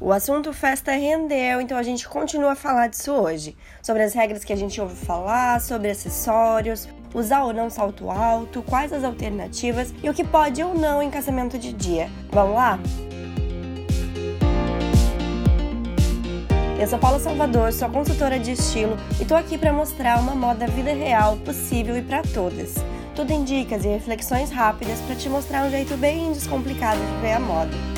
O assunto festa rendeu, então a gente continua a falar disso hoje. Sobre as regras que a gente ouve falar, sobre acessórios, usar ou não salto alto, quais as alternativas e o que pode ou não em casamento de dia. Vamos lá? Eu sou Paula Salvador, sou consultora de estilo e tô aqui para mostrar uma moda vida real, possível e para todas. Tudo em dicas e reflexões rápidas para te mostrar um jeito bem descomplicado de ver a moda.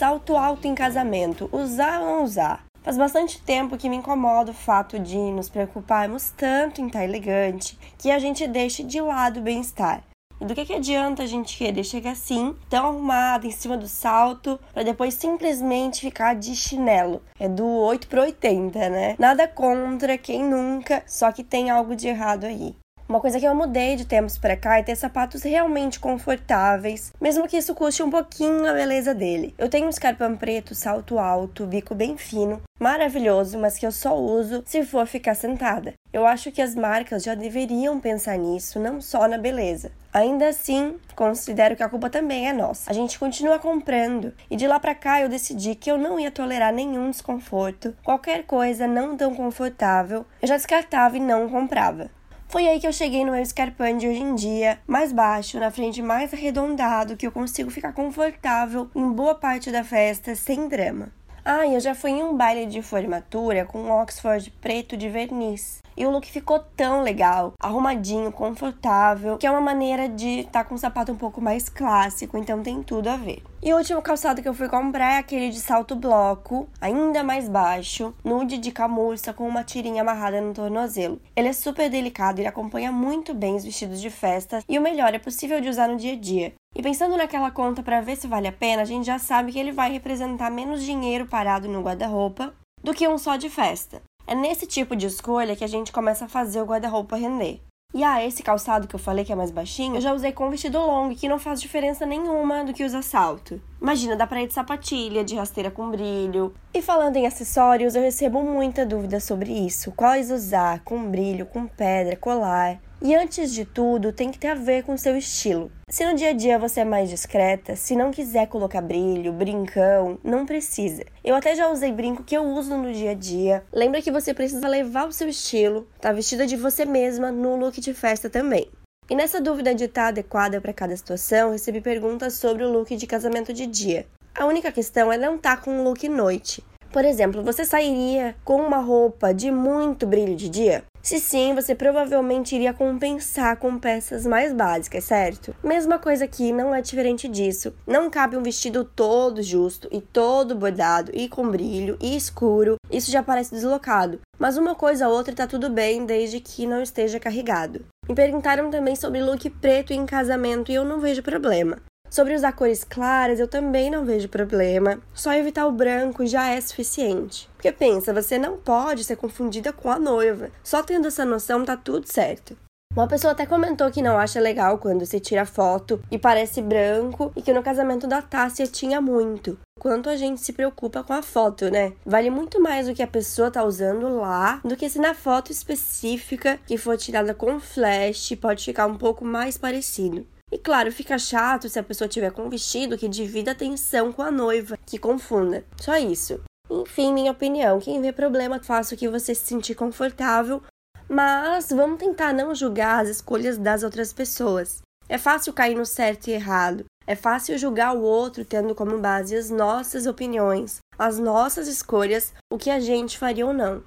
Salto alto em casamento, usar ou não usar? Faz bastante tempo que me incomoda o fato de nos preocuparmos tanto em estar elegante que a gente deixe de lado o bem-estar. E do que, que adianta a gente querer chegar assim, tão arrumada, em cima do salto, para depois simplesmente ficar de chinelo? É do 8 pro 80, né? Nada contra quem nunca, só que tem algo de errado aí. Uma coisa que eu mudei de tempos para cá é ter sapatos realmente confortáveis, mesmo que isso custe um pouquinho a beleza dele. Eu tenho um escarpão preto, salto alto, bico bem fino, maravilhoso, mas que eu só uso se for ficar sentada. Eu acho que as marcas já deveriam pensar nisso, não só na beleza. Ainda assim, considero que a culpa também é nossa. A gente continua comprando e de lá para cá eu decidi que eu não ia tolerar nenhum desconforto, qualquer coisa não tão confortável, eu já descartava e não comprava. Foi aí que eu cheguei no meu escarpão de hoje em dia, mais baixo, na frente mais arredondado, que eu consigo ficar confortável em boa parte da festa sem drama. Ah, eu já fui em um baile de formatura com um Oxford preto de verniz. E o look ficou tão legal, arrumadinho, confortável, que é uma maneira de estar tá com um sapato um pouco mais clássico, então tem tudo a ver. E o último calçado que eu fui comprar é aquele de salto bloco, ainda mais baixo, nude de camurça com uma tirinha amarrada no tornozelo. Ele é super delicado, ele acompanha muito bem os vestidos de festa e o melhor, é possível de usar no dia a dia. E pensando naquela conta para ver se vale a pena, a gente já sabe que ele vai representar menos dinheiro parado no guarda-roupa do que um só de festa. É nesse tipo de escolha que a gente começa a fazer o guarda-roupa render. E ah, esse calçado que eu falei que é mais baixinho, eu já usei com vestido longo, que não faz diferença nenhuma do que usar salto. Imagina, dá pra ir de sapatilha, de rasteira com brilho. E falando em acessórios, eu recebo muita dúvida sobre isso. Quais usar, com brilho, com pedra, colar. E antes de tudo, tem que ter a ver com o seu estilo. Se no dia a dia você é mais discreta, se não quiser colocar brilho, brincão, não precisa. Eu até já usei brinco que eu uso no dia a dia. Lembra que você precisa levar o seu estilo, tá vestida de você mesma no look de festa também. E nessa dúvida de estar tá adequada para cada situação, recebi perguntas sobre o look de casamento de dia. A única questão é não estar tá com um look noite. Por exemplo, você sairia com uma roupa de muito brilho de dia? Se sim, você provavelmente iria compensar com peças mais básicas, certo? Mesma coisa aqui, não é diferente disso. Não cabe um vestido todo justo e todo bordado e com brilho e escuro. Isso já parece deslocado. Mas uma coisa ou outra tá tudo bem desde que não esteja carregado. Me perguntaram também sobre look preto em casamento e eu não vejo problema. Sobre usar cores claras, eu também não vejo problema. Só evitar o branco já é suficiente. Porque pensa, você não pode ser confundida com a noiva. Só tendo essa noção tá tudo certo. Uma pessoa até comentou que não acha legal quando se tira foto e parece branco e que no casamento da Tássia tinha muito. Quanto a gente se preocupa com a foto, né? Vale muito mais o que a pessoa tá usando lá do que se na foto específica que for tirada com flash pode ficar um pouco mais parecido. E claro, fica chato se a pessoa tiver com um vestido que divida atenção com a noiva, que confunda. Só isso. Enfim, minha opinião, quem vê problema, faça o que você se sentir confortável, mas vamos tentar não julgar as escolhas das outras pessoas. É fácil cair no certo e errado. É fácil julgar o outro tendo como base as nossas opiniões, as nossas escolhas, o que a gente faria ou não.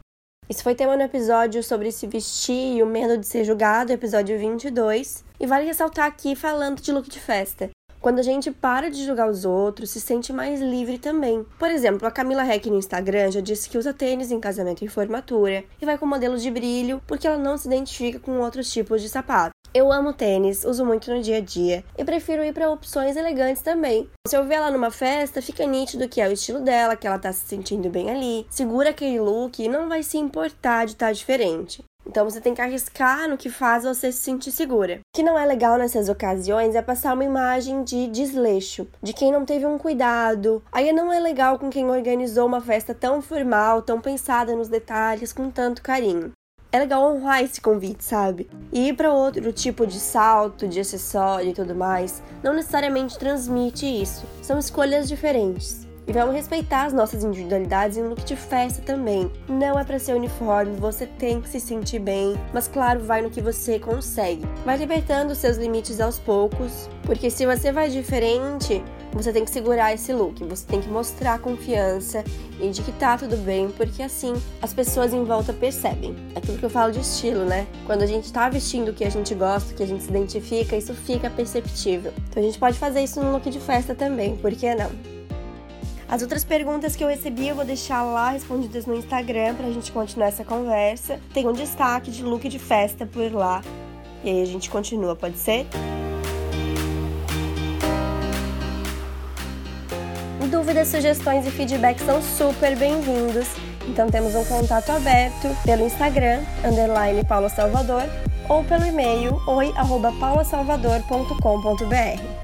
Isso foi tema no episódio sobre se vestir e o medo de ser julgado, episódio 22. E vale ressaltar aqui falando de look de festa. Quando a gente para de julgar os outros, se sente mais livre também. Por exemplo, a Camila Heck no Instagram já disse que usa tênis em casamento e formatura e vai com modelos de brilho porque ela não se identifica com outros tipos de sapato. Eu amo tênis, uso muito no dia a dia e prefiro ir para opções elegantes também. Se eu ver ela numa festa, fica nítido que é o estilo dela, que ela tá se sentindo bem ali, segura aquele look e não vai se importar de estar tá diferente. Então você tem que arriscar no que faz você se sentir segura. O que não é legal nessas ocasiões é passar uma imagem de desleixo, de quem não teve um cuidado. Aí não é legal com quem organizou uma festa tão formal, tão pensada nos detalhes, com tanto carinho. é legal honrar esse convite, sabe? E ir para outro tipo de salto, de acessório e tudo mais, não necessariamente transmite isso. São escolhas diferentes. E vamos respeitar as nossas individualidades em look de festa também. Não é para ser uniforme, você tem que se sentir bem, mas claro, vai no que você consegue. Vai libertando seus limites aos poucos, porque se você vai diferente, você tem que segurar esse look, você tem que mostrar confiança e de que tá tudo bem, porque assim as pessoas em volta percebem. É aquilo que eu falo de estilo, né? Quando a gente tá vestindo o que a gente gosta, o que a gente se identifica, isso fica perceptível. Então a gente pode fazer isso no look de festa também, por que não? As outras perguntas que eu recebi eu vou deixar lá respondidas no Instagram pra gente continuar essa conversa. Tem um destaque de look de festa por lá. E aí a gente continua, pode ser? Dúvidas, sugestões e feedback são super bem-vindos. Então temos um contato aberto pelo Instagram, underline Paula Salvador, ou pelo e-mail oi@paulasalvador.com.br.